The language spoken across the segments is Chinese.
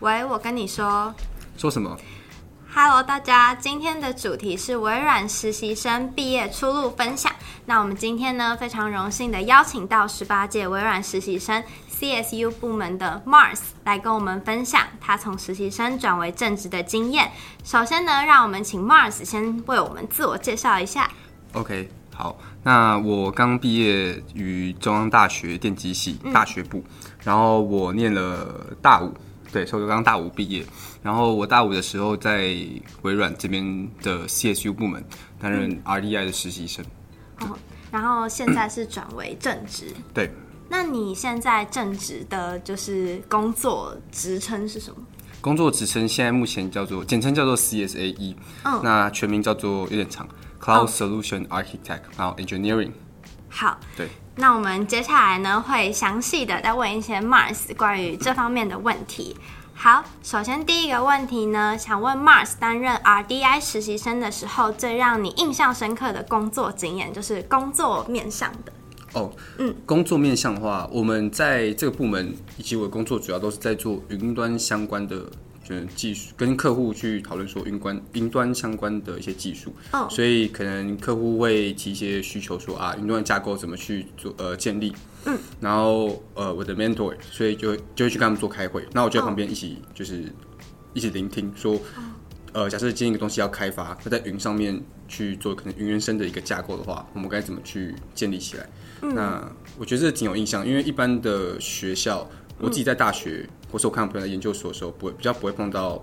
喂，我跟你说，说什么？Hello，大家，今天的主题是微软实习生毕业出路分享。那我们今天呢，非常荣幸的邀请到十八届微软实习生 CSU 部门的 Mars 来跟我们分享他从实习生转为正职的经验。首先呢，让我们请 Mars 先为我们自我介绍一下。OK，好，那我刚毕业于中央大学电机系大学部，嗯、然后我念了大五。对，所以我刚大五毕业，然后我大五的时候在微软这边的 CSU 部门担任 RDI 的实习生。哦，然后现在是转为正职。对，那你现在正职的就是工作职称是什么？工作职称现在目前叫做简称叫做 CSAE，嗯，那全名叫做有点长，Cloud Solution Architect，然后 Engineering。好，对。那我们接下来呢，会详细的再问一些 Mars 关于这方面的问题。好，首先第一个问题呢，想问 Mars 担任 RDI 实习生的时候，最让你印象深刻的工作经验，就是工作面向的。哦，嗯，工作面向的话，我们在这个部门以及我的工作主要都是在做云端相关的。就是技术跟客户去讨论说云端云端相关的一些技术，oh. 所以可能客户会提一些需求说啊，云端架构怎么去做呃建立，嗯，然后呃我的 mentor，所以就就会去跟他们做开会，那我就在旁边一起就是一起聆听说，呃假设今天一个东西要开发，那在云上面去做可能云原生的一个架构的话，我们该怎么去建立起来？嗯，那我觉得这挺有印象，因为一般的学校。我自己在大学，嗯、或是我看我朋友在研究所的时候，不会比较不会碰到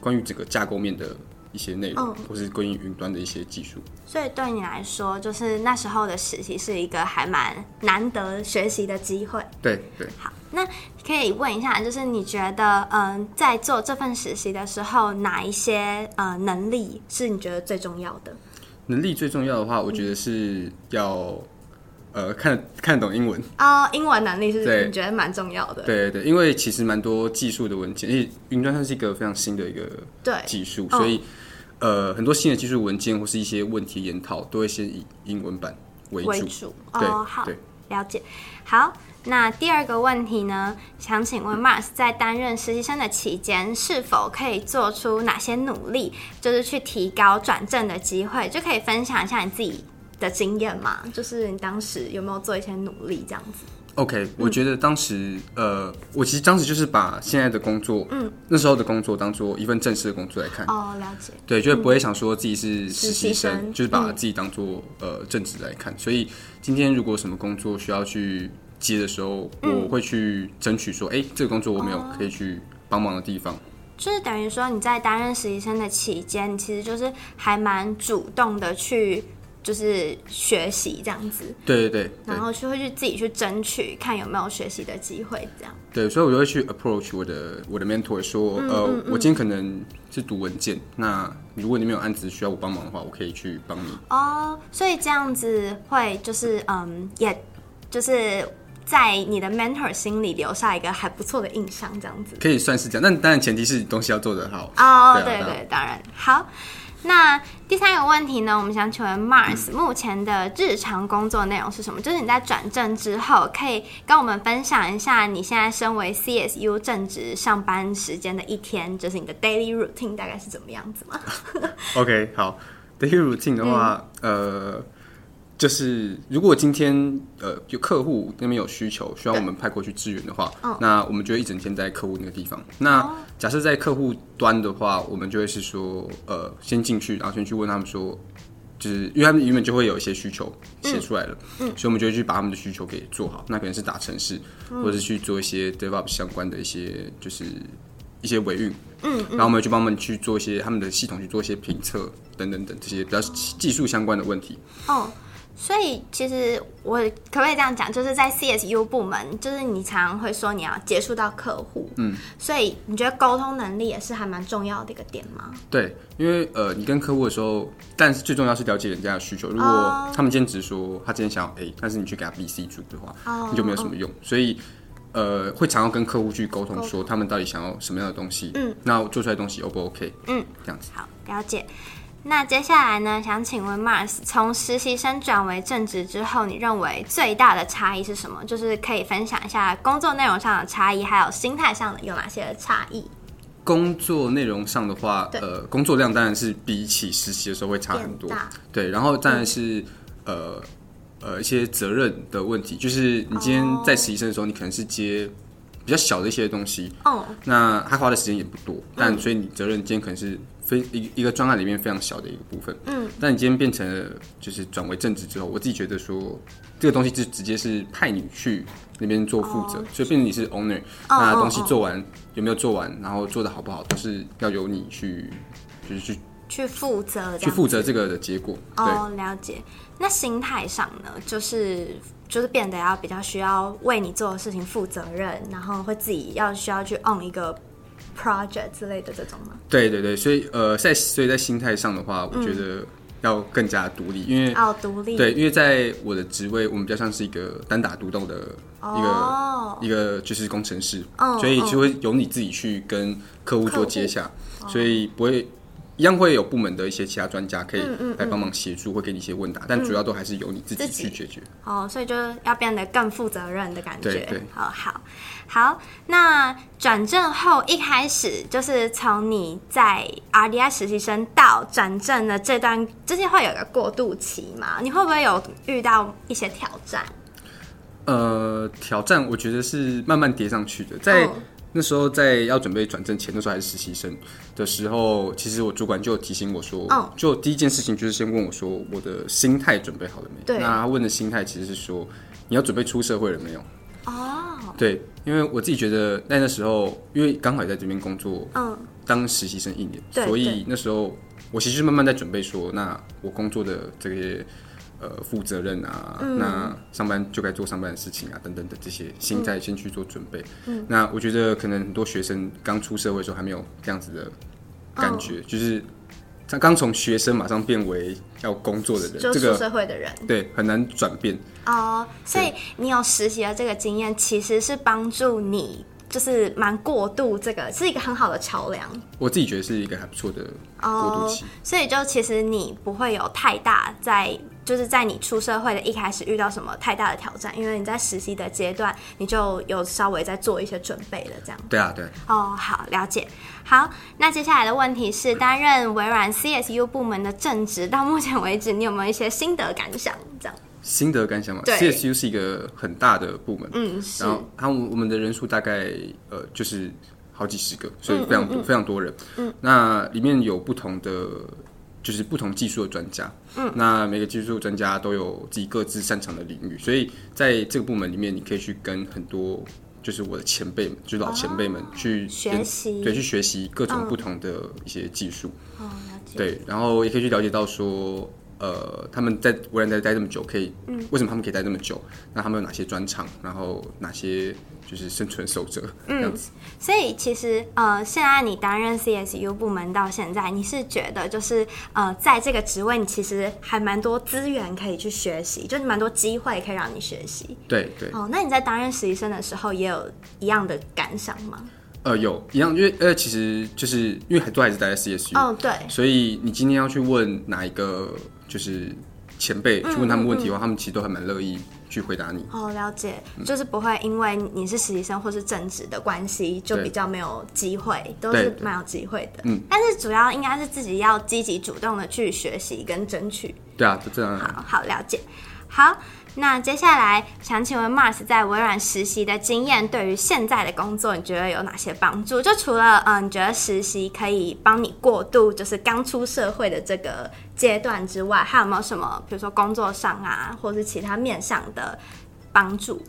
关于整个架构面的一些内容，嗯、或是关于云端的一些技术。所以对你来说，就是那时候的实习是一个还蛮难得学习的机会。对对。好，那可以问一下，就是你觉得，嗯、呃，在做这份实习的时候，哪一些呃能力是你觉得最重要的？能力最重要的话，我觉得是要。呃，看看得懂英文哦，oh, 英文能力是你觉得蛮重要的。对对对，因为其实蛮多技术的文件，因为云端它是一个非常新的一个技术，所以、oh. 呃，很多新的技术文件或是一些问题研讨，都会先以英文版为主。为主对哦，好，对了解。好，那第二个问题呢，想请问 Mars 在担任实习生的期间，是否可以做出哪些努力，就是去提高转正的机会，就可以分享一下你自己的经验嘛，就是你当时有没有做一些努力这样子？OK，我觉得当时，嗯、呃，我其实当时就是把现在的工作，嗯，那时候的工作当做一份正式的工作来看。哦，了解。对，就不会想说自己是实习生，生就是把自己当做、嗯、呃正职来看。所以今天如果什么工作需要去接的时候，嗯、我会去争取说，哎、欸，这个工作我没有可以去帮忙的地方。就是等于说你在担任实习生的期间，其实就是还蛮主动的去。就是学习这样子，对对对，然后就会去自己去争取，看有没有学习的机会，这样。对，所以我就会去 approach 我的我的 mentor 说，嗯嗯嗯呃，我今天可能是读文件，那如果你没有案子需要我帮忙的话，我可以去帮你。哦，所以这样子会就是嗯，也就是在你的 mentor 心里留下一个还不错的印象，这样子。可以算是这样，但当然前提是东西要做得好。哦，对，对对，当然好。那第三个问题呢？我们想请问 Mars 目前的日常工作内容是什么？就是你在转正之后，可以跟我们分享一下你现在身为 CSU 正职上班时间的一天，就是你的 daily routine 大概是怎么样子吗？OK，好，daily routine 的话，嗯、呃。就是如果今天呃有客户那边有需求，需要我们派过去支援的话，那我们就会一整天在客户那个地方。那假设在客户端的话，我们就会是说呃先进去，然后先去问他们说，就是因为他们原本就会有一些需求写出来了，嗯，所以我们就会去把他们的需求给做好。那可能是打城市，或者是去做一些 DevOps 相关的一些就是一些维运，嗯，然后我们去帮他们去做一些他们的系统去做一些评测等等等这些比较技术相关的问题。哦。所以其实我可不可以这样讲，就是在 CSU 部门，就是你常常会说你要接触到客户，嗯，所以你觉得沟通能力也是还蛮重要的一个点吗？对，因为呃，你跟客户的时候，但是最重要是了解人家的需求。如果他们今天只是说他今天想要 A，但是你去给他 B、C 组的话，哦，你就没有什么用。所以呃，会常要跟客户去沟通，说他们到底想要什么样的东西，嗯，那做出来的东西 O 不 OK？嗯，这样子。好，了解。那接下来呢？想请问 Mars，从实习生转为正职之后，你认为最大的差异是什么？就是可以分享一下工作内容上的差异，还有心态上的有哪些的差异工作内容上的话，呃，工作量当然是比起实习的时候会差很多。对，然后当然是、嗯、呃呃一些责任的问题，就是你今天在实习生的时候，你可能是接比较小的一些东西，哦，那他花的时间也不多，但所以你责任今天可能是非一一个专案里面非常小的一个部分，嗯，但你今天变成了就是转为正职之后，我自己觉得说这个东西就直接是派你去那边做负责，所以变成你是 owner，那东西做完有没有做完，然后做的好不好，都是要由你去就是去去负责，去负责这个的结果。哦，了解。那心态上呢，就是。就是变得要比较需要为你做的事情负责任，然后会自己要需要去 own 一个 project 之类的这种吗？对对对，所以呃，在所以在心态上的话，我觉得要更加独立，嗯、因为哦独立，对，因为在我的职位，我们比较像是一个单打独斗的一个、哦、一个就是工程师，哦、所以就会由你自己去跟客户做接洽，哦、所以不会。一样会有部门的一些其他专家可以来帮忙协助，会给你一些问答，但主要都还是由你自己去解决。哦，所以就是要变得更负责任的感觉。对对。好好好，那转正后一开始就是从你在 RDI 实习生到转正的这段，这些会有一个过渡期嘛？你会不会有遇到一些挑战？呃，挑战我觉得是慢慢叠上去的，在。哦那时候在要准备转正前，那时候还是实习生的时候，其实我主管就提醒我说，oh. 就第一件事情就是先问我说，我的心态准备好了没？对。那他问的心态其实是说，你要准备出社会了没有？哦。Oh. 对，因为我自己觉得那那时候，因为刚好也在这边工作，嗯，当实习生一年，oh. 所以那时候我其实慢慢在准备说，那我工作的这些。呃，负责任啊，嗯、那上班就该做上班的事情啊，等等的这些心态先去做准备。嗯，那我觉得可能很多学生刚出社会的时候还没有这样子的感觉，哦、就是他刚从学生马上变为要工作的人，这个社会的人，这个、对，很难转变。哦，所以你有实习的这个经验，其实是帮助你，就是蛮过渡这个，是一个很好的桥梁。我自己觉得是一个还不错的过渡期。哦，所以就其实你不会有太大在。就是在你出社会的一开始遇到什么太大的挑战，因为你在实习的阶段，你就有稍微在做一些准备了，这样。对啊，对。哦，好，了解。好，那接下来的问题是，担任微软 CSU 部门的正职，到目前为止，你有没有一些心得感想？这样。心得感想嘛？对，CSU 是一个很大的部门，嗯，是。然后，他我们的人数大概呃，就是好几十个，所以非常多，嗯嗯嗯非常多人。嗯。那里面有不同的。就是不同技术的专家，嗯，那每个技术专家都有自己各自擅长的领域，所以在这个部门里面，你可以去跟很多就是我的前辈们，就是老前辈们去学习，对，去学习各种不同的一些技术，哦，对，然后也可以去了解到说，呃，他们在微软待待这么久，可以，嗯，为什么他们可以待这么久？那他们有哪些专长？然后哪些？就是生存守则，嗯，这样子。所以其实呃，现在你担任 CSU 部门到现在，你是觉得就是呃，在这个职位，你其实还蛮多资源可以去学习，就是蛮多机会可以让你学习。对对。哦，那你在担任实习生的时候，也有一样的感想吗？呃，有一样，因为呃，其实就是因为很多还是待在 CSU，哦，对。所以你今天要去问哪一个就是前辈去问他们问题的话，他们其实都还蛮乐意。去回答你哦，了解，就是不会因为你是实习生或是正职的关系，就比较没有机会，都是蛮有机会的。嗯，但是主要应该是自己要积极主动的去学习跟争取。对啊，就这样。好好了解，好。那接下来想请问 Mars 在微软实习的经验，对于现在的工作，你觉得有哪些帮助？就除了嗯，你觉得实习可以帮你过渡，就是刚出社会的这个阶段之外，还有没有什么，比如说工作上啊，或是其他面向的帮助？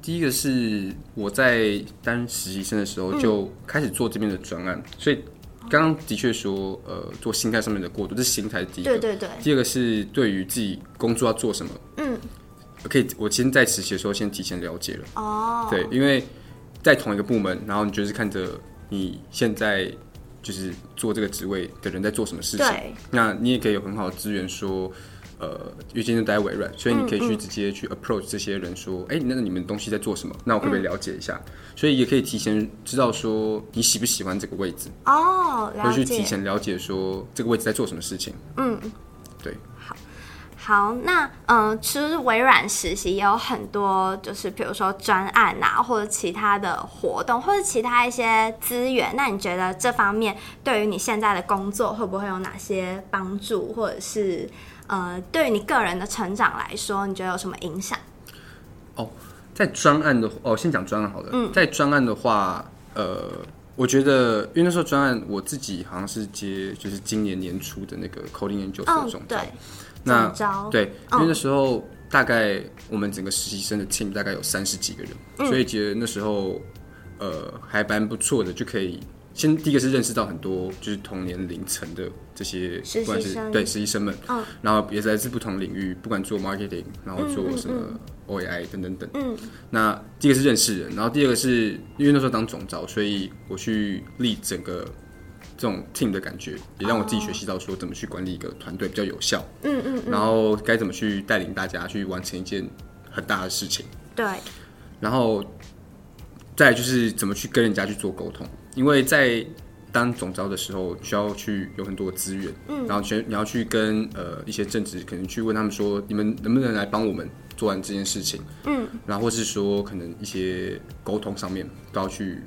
第一个是我在当实习生的时候就开始做这边的专案，所以。刚刚的确说，呃，做心态上面的过渡，这是心态第一个。对对对。第二个是对于自己工作要做什么，嗯，可以，我先在实习的时候先提前了解了。哦。对，因为在同一个部门，然后你就是看着你现在就是做这个职位的人在做什么事情，对那你也可以有很好的资源说。呃，因为今天待在微软，所以你可以去直接去 approach 这些人说，哎、嗯嗯，那个你们东西在做什么？那我可不可以了解一下？嗯、所以也可以提前知道说你喜不喜欢这个位置哦，了解。或者去提前了解说这个位置在做什么事情。嗯，对。好，好，那嗯，其实微软实习也有很多，就是比如说专案啊，或者其他的活动，或者其他一些资源。那你觉得这方面对于你现在的工作会不会有哪些帮助，或者是呃，对于你个人的成长来说，你觉得有什么影响？哦，在专案的哦，先讲专案好了。嗯，在专案的话，呃，我觉得因为那时候专案我自己好像是接，就是今年年初的那个 Coding Angels 的总招。哦那对，因为那时候大概我们整个实习生的 team 大概有三十几个人，嗯、所以觉得那时候呃还蛮不错的，就可以先第一个是认识到很多就是同年龄层的这些不管是对实习生们，嗯、然后也是来自不同领域，不管做 marketing，然后做什么 OAI 等等等。嗯，那第一个是认识人，然后第二个是因为那时候当总招，所以我去立整个。这种 team 的感觉，也让我自己学习到说怎么去管理一个团队比较有效。嗯嗯，然后该怎么去带领大家去完成一件很大的事情。对。然后，再就是怎么去跟人家去做沟通，因为在当总招的时候，需要去有很多资源。嗯。然后全你要去跟呃一些正职，可能去问他们说，你们能不能来帮我们做完这件事情？嗯。然后或是说，可能一些沟通上面都要去。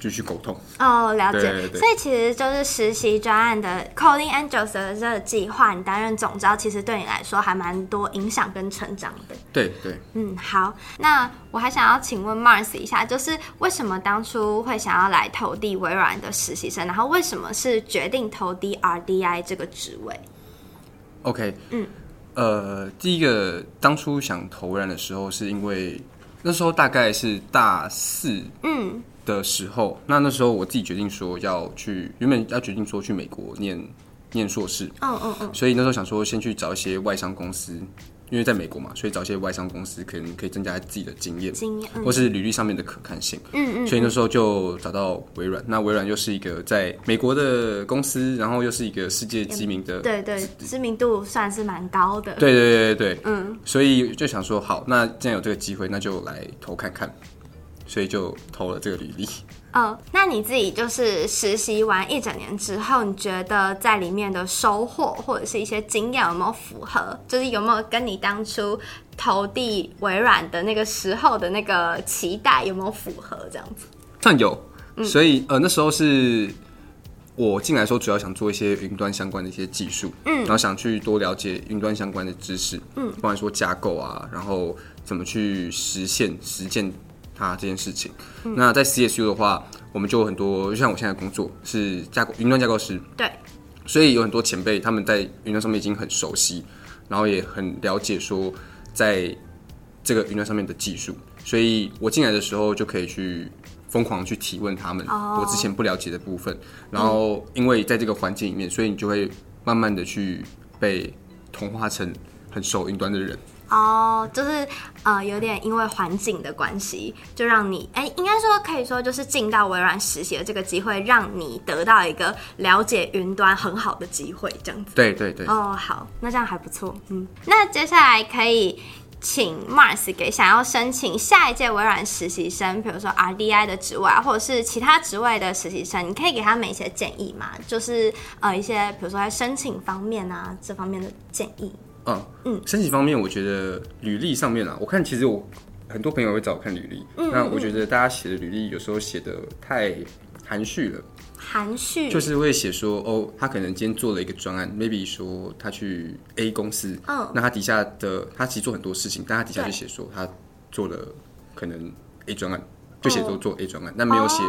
继续沟通哦，了解。对对对，所以其实就是实习专案的 Coding Angels 的这个计划，你担任总招，其实对你来说还蛮多影响跟成长的。对对，嗯，好。那我还想要请问 Mars 一下，就是为什么当初会想要来投递微软的实习生，然后为什么是决定投递 RDI 这个职位？OK，嗯，呃，第一个当初想投微软的时候，是因为那时候大概是大四，嗯。的时候，那那时候我自己决定说要去，原本要决定说去美国念念硕士，嗯嗯嗯，所以那时候想说先去找一些外商公司，因为在美国嘛，所以找一些外商公司可能可以增加自己的经验，经验，嗯、或是履历上面的可看性，嗯嗯，所以那时候就找到微软，那微软又是一个在美国的公司，然后又是一个世界知名的，对对，知名度算是蛮高的，对对对对对，嗯，所以就想说好，那既然有这个机会，那就来投看看。所以就投了这个履历。哦，那你自己就是实习完一整年之后，你觉得在里面的收获或者是一些经验有没有符合？就是有没有跟你当初投递微软的那个时候的那个期待有没有符合？这样子？但有，所以呃那时候是我进来时候主要想做一些云端相关的一些技术，嗯，然后想去多了解云端相关的知识，嗯，不管说架构啊，然后怎么去实现实践。啊，这件事情，嗯、那在 CSU 的话，我们就有很多，就像我现在工作是架构云端架构师，对，所以有很多前辈他们在云端上面已经很熟悉，然后也很了解说在这个云端上面的技术，所以我进来的时候就可以去疯狂去提问他们我之前不了解的部分，哦、然后因为在这个环境里面，所以你就会慢慢的去被同化成很熟云端的人。哦，oh, 就是呃，有点因为环境的关系，就让你哎，应该说可以说就是进到微软实习的这个机会，让你得到一个了解云端很好的机会，这样子。对对对。哦，oh, 好，那这样还不错。嗯，那接下来可以请 Mars 给想要申请下一届微软实习生，比如说 RDI 的职位啊，或者是其他职位的实习生，你可以给他们一些建议吗？就是呃，一些比如说在申请方面啊，这方面的建议。嗯。嗯，申请方面，我觉得履历上面啊，我看其实我很多朋友会找我看履历，嗯，那我觉得大家写的履历有时候写的太含蓄了，含蓄。就是会写说哦，他可能今天做了一个专案，maybe 说他去 A 公司，嗯，那他底下的他其实做很多事情，但他底下就写说他做了可能 A 专案。就写作做 A 专案，但没有写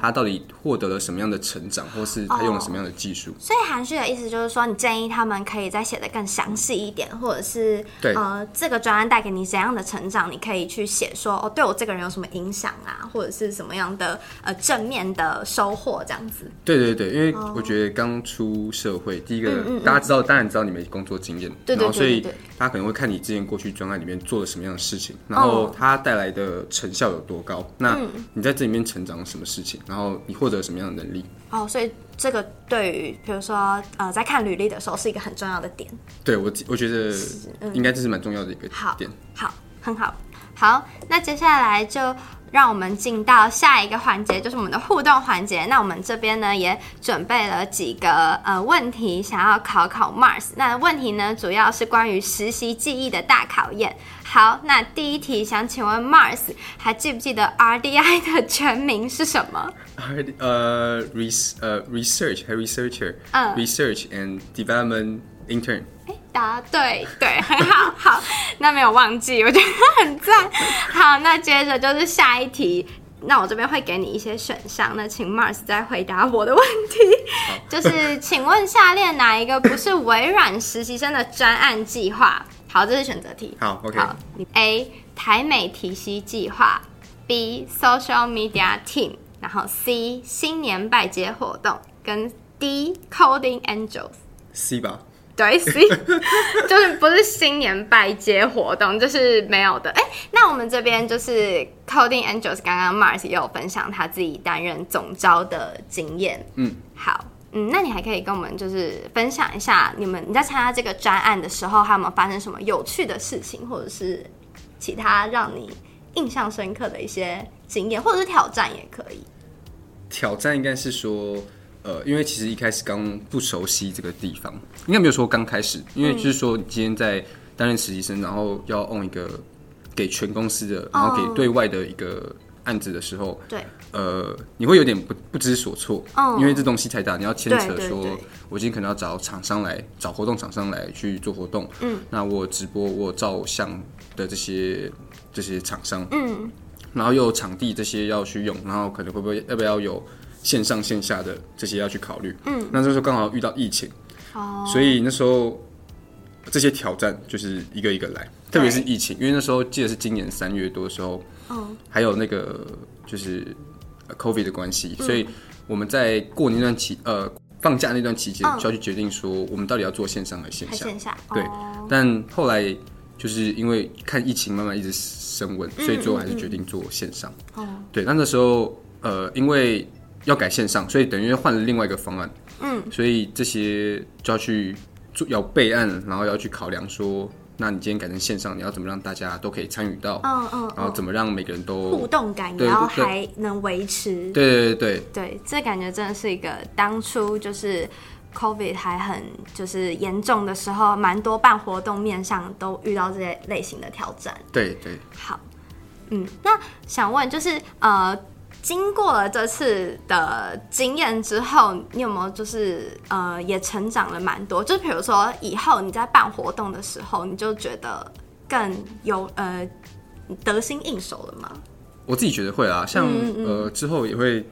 他到底获得了什么样的成长，或是他用了什么样的技术。所以含蓄的意思就是说，你建议他们可以再写的更详细一点，或者是对呃，这个专案带给你怎样的成长，你可以去写说哦，对我这个人有什么影响啊，或者是什么样的呃正面的收获这样子。对对对，因为我觉得刚出社会，第一个大家知道，当然知道你没工作经验，然后所以大家可能会看你之前过去专案里面做了什么样的事情，然后它带来的成效有多高，那。嗯，你在这里面成长了什么事情？然后你获得什么样的能力？哦，所以这个对于比如说呃，在看履历的时候是一个很重要的点。对我，我觉得应该这是蛮重要的一个点。好，好，很好，好。那接下来就让我们进到下一个环节，就是我们的互动环节。那我们这边呢也准备了几个呃问题，想要考考 Mars。那问题呢主要是关于实习记忆的大考验。好，那第一题想请问 Mars，还记不记得 RDI 的全名是什么？呃，res 呃 research 还 researcher，嗯，research and development intern。答对，对，很好，好，那没有忘记，我觉得很赞。好，那接着就是下一题，那我这边会给你一些选项，那请 Mars 再回答我的问题，就是请问下列哪一个不是微软实习生的专案计划？好，这是选择题。好，OK。好，A 台美提携计划，B Social Media Team，然后 C 新年拜节活动，跟 D Coding Angels。C 吧。对，C 就是不是新年拜节活动，就是没有的。哎，那我们这边就是 Coding Angels，刚刚 Mars 也有分享他自己担任总招的经验。嗯，好，嗯，那你还可以跟我们就是分享一下，你们你在参加这个专案的时候，还有没有发生什么有趣的事情，或者是其他让你印象深刻的一些经验，或者是挑战也可以。挑战应该是说。呃，因为其实一开始刚不熟悉这个地方，应该没有说刚开始，因为就是说你今天在担任实习生，然后要 on 一个给全公司的，然后给对外的一个案子的时候，对，呃，你会有点不不知所措，哦。因为这东西太大，你要牵扯说，我今天可能要找厂商来找活动厂商来去做活动，嗯，那我直播我照相的这些这些厂商，嗯，然后又有场地这些要去用，然后可能会不会要不要有。线上线下的这些要去考虑，嗯，那这时候刚好遇到疫情，哦，所以那时候这些挑战就是一个一个来，特别是疫情，因为那时候记得是今年三月多的时候，哦，还有那个就是 COVID 的关系，所以我们在过年那段期呃放假那段期间就要去决定说我们到底要做线上还是线下，线下，对，但后来就是因为看疫情慢慢一直升温，所以最后还是决定做线上，哦，对，那那时候呃因为。要改线上，所以等于换了另外一个方案。嗯，所以这些就要去做，要备案，然后要去考量说，那你今天改成线上，你要怎么让大家都可以参与到？嗯嗯，然后怎么让每个人都互动感，然后还能维持？对对对对对，这感觉真的是一个当初就是 COVID 还很就是严重的时候，蛮多办活动面上都遇到这些类型的挑战。对对，好，嗯，那想问就是呃。经过了这次的经验之后，你有没有就是呃也成长了蛮多？就比如说以后你在办活动的时候，你就觉得更有呃得心应手了吗？我自己觉得会啊，像嗯嗯呃之后也会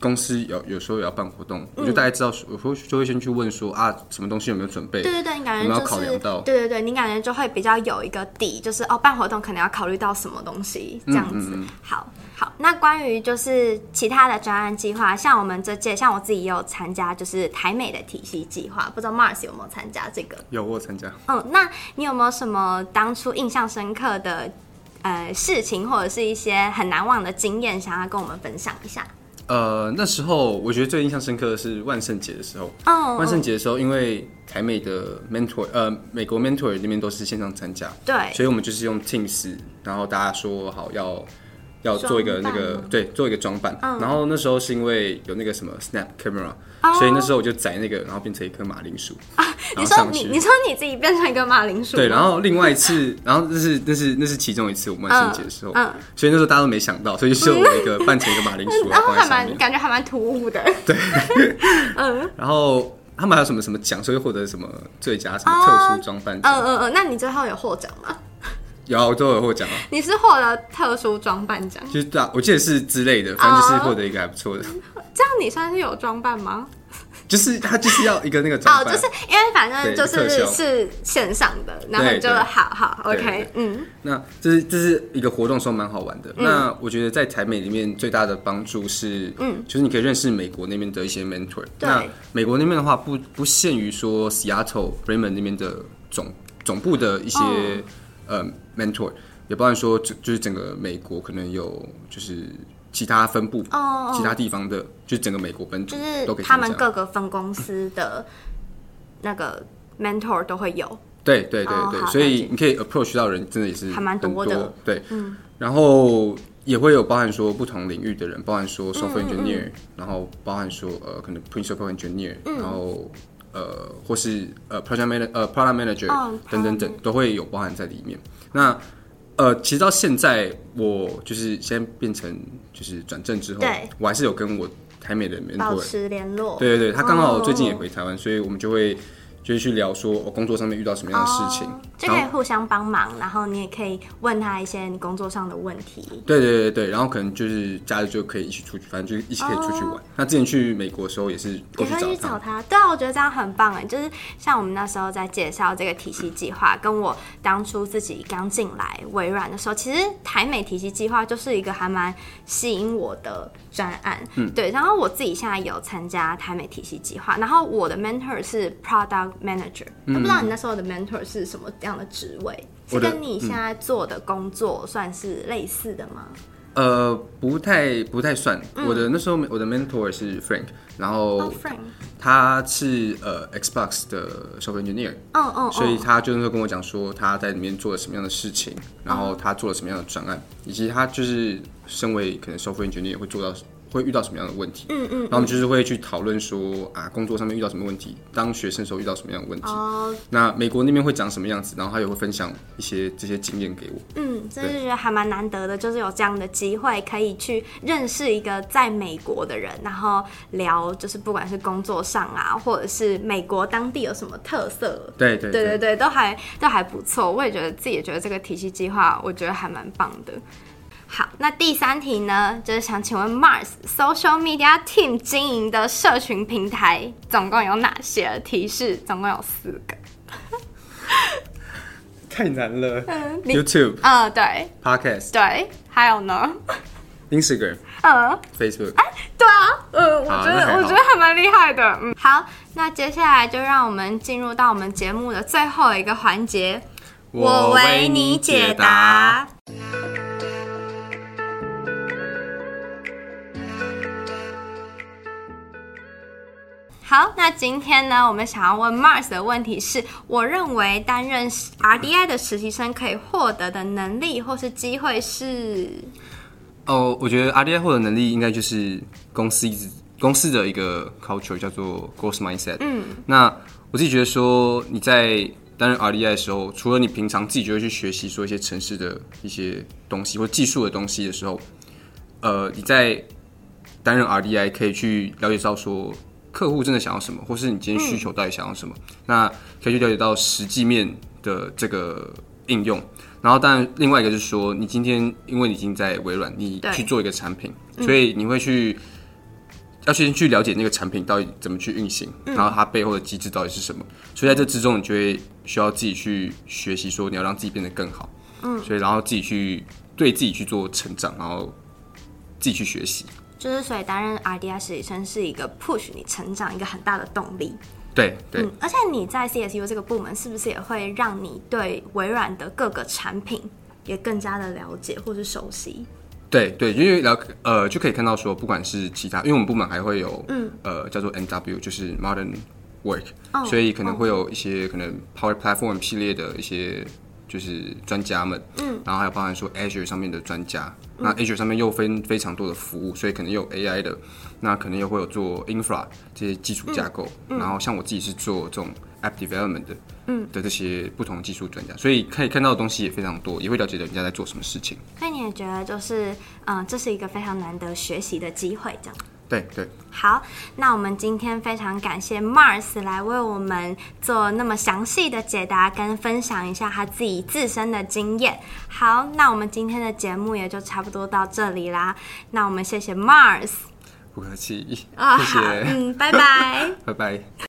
公司有有时候也要办活动，嗯、我就大概知道，我会就会先去问说啊什么东西有没有准备？对对对，你感觉就是有有考量到？对对对，你感觉就会比较有一个底，就是哦办活动可能要考虑到什么东西这样子。嗯嗯嗯好。好，那关于就是其他的专案计划，像我们这届，像我自己也有参加，就是台美的体系计划，不知道 Mars 有没有参加这个？有，我有参加。嗯，那你有没有什么当初印象深刻的呃事情，或者是一些很难忘的经验，想要跟我们分享一下？呃，那时候我觉得最印象深刻的是万圣节的时候。哦。万圣节的时候，因为台美的 mentor，呃，美国 mentor 那边都是线上参加，对，所以我们就是用 Teams，然后大家说好要。要做一个那个对，做一个装扮，嗯、然后那时候是因为有那个什么 Snap Camera，、哦、所以那时候我就载那个，然后变成一颗马铃薯啊。你说你你说你自己变成一个马铃薯？对，然后另外一次，然后那是那是那是其中一次我们万圣节的时候，嗯，嗯所以那时候大家都没想到，所以就是我一个扮成一个马铃薯，然后还蛮感觉还蛮突兀的。对，嗯，然后他们还有什么什么奖，所以获得什么最佳什么特殊装扮？嗯嗯嗯，那你最后有获奖吗？有都有获奖啊！你是获得特殊装扮奖？就是对啊，我记得是之类的，反正就是获得一个还不错的。这样你算是有装扮吗？就是他就是要一个那个 装扮，哦，就是因为反正就是是线上的，然后就好好 OK，嗯。那这是这是一个活动，说蛮好玩的。那我觉得在台美里面最大的帮助是，嗯，就是你可以认识美国那边的一些 mentor。那美国那边的话，不不限于说 Seattle、Raymond 那边的总总部的一些。呃，mentor 也包含说，就就是整个美国可能有就是其他分部，oh, 其他地方的，就是整个美国本土就是他们各个分公司的那个 mentor 都会有。对对对对，oh, 所以你可以 approach 到人，真的也是还蛮多的。对，嗯，然后也会有包含说不同领域的人，包含说 software engineer，、嗯。嗯、然后包含说呃可能 principal engineer，、嗯、然后呃或是呃 project manager 呃 product manager、哦、等等等都会有包含在里面。那呃其实到现在我就是先变成就是转正之后，对我还是有跟我台美的 mentor 保持联络。对对对，他刚好最近也回台湾，哦、所以我们就会。就是去聊说我工作上面遇到什么样的事情，oh, 就可以互相帮忙，然后你也可以问他一些你工作上的问题。对对对对，然后可能就是假日就可以一起出去，反正就一起可以出去玩。Oh. 那之前去美国的时候也是也可以去找他。对啊，我觉得这样很棒哎，就是像我们那时候在介绍这个体系计划，跟我当初自己刚进来微软的时候，其实台美体系计划就是一个还蛮吸引我的专案。嗯，对。然后我自己现在有参加台美体系计划，然后我的 mentor 是 product manager，他不知道你那时候的 mentor 是什么样的职位？是跟你现在做的工作算是类似的吗？呃，不太不太算。嗯、我的那时候我的 mentor 是 Frank，然后 Frank，他是呃 Xbox 的 software engineer，哦哦，所以他就是跟我讲说他在里面做了什么样的事情，然后他做了什么样的专案，以及他就是身为可能 software engineer 会做到。会遇到什么样的问题？嗯嗯，然后我们就是会去讨论说啊，工作上面遇到什么问题，当学生时候遇到什么样的问题。哦，那美国那边会长什么样子？然后他也会分享一些这些经验给我。嗯，真是觉得还蛮难得的，就是有这样的机会可以去认识一个在美国的人，然后聊，就是不管是工作上啊，或者是美国当地有什么特色。对对对对对，都还都还不错。我也觉得自己也觉得这个体系计划，我觉得还蛮棒的。好，那第三题呢，就是想请问 Mars Social Media Team 经营的社群平台总共有哪些？提示总共有四个，太难了。嗯、YouTube，嗯、呃，对，Podcast，对，还有呢，Instagram，嗯，Facebook，哎，对啊，嗯，我觉得我觉得还蛮厉害的。嗯，好，那接下来就让我们进入到我们节目的最后一个环节，我为你解答。好，那今天呢，我们想要问 Mars 的问题是：我认为担任 RDI 的实习生可以获得的能力或是机会是？哦，我觉得 RDI 获得能力应该就是公司一直公司的一个 culture 叫做 growth mindset。嗯，那我自己觉得说你在担任 RDI 的时候，除了你平常自己就会去学习说一些城市的一些东西或技术的东西的时候，呃，你在担任 RDI 可以去了解到说。客户真的想要什么，或是你今天需求到底想要什么？嗯、那可以去了解到实际面的这个应用。然后，当然，另外一个就是说，你今天因为你已经在微软，你去做一个产品，所以你会去、嗯、要先去了解那个产品到底怎么去运行，嗯、然后它背后的机制到底是什么。所以在这之中，你就会需要自己去学习，说你要让自己变得更好。嗯，所以然后自己去对自己去做成长，然后自己去学习。就是所以担任 RDI 实习生是一个 push 你成长一个很大的动力。对对、嗯，而且你在 CSU 这个部门是不是也会让你对微软的各个产品也更加的了解或是熟悉？对对，因为了呃就可以看到说，不管是其他，因为我们部门还会有嗯呃叫做 MW，就是 Modern Work，、哦、所以可能会有一些可能 Power Platform 系列的一些。就是专家们，嗯，然后还有包含说 Azure 上面的专家，嗯、那 Azure 上面又分非常多的服务，所以可能有 AI 的，那可能又会有做 Infra 这些基础架构，嗯嗯、然后像我自己是做这种 App Development 的，嗯，的这些不同技术专家，所以可以看到的东西也非常多，也会了解人家在做什么事情。所以你也觉得就是，嗯，这是一个非常难得学习的机会，这样。对对，好，那我们今天非常感谢 Mars 来为我们做那么详细的解答跟分享一下他自己自身的经验。好，那我们今天的节目也就差不多到这里啦。那我们谢谢 Mars，不客气，啊、哦，谢谢，嗯，拜拜，拜拜。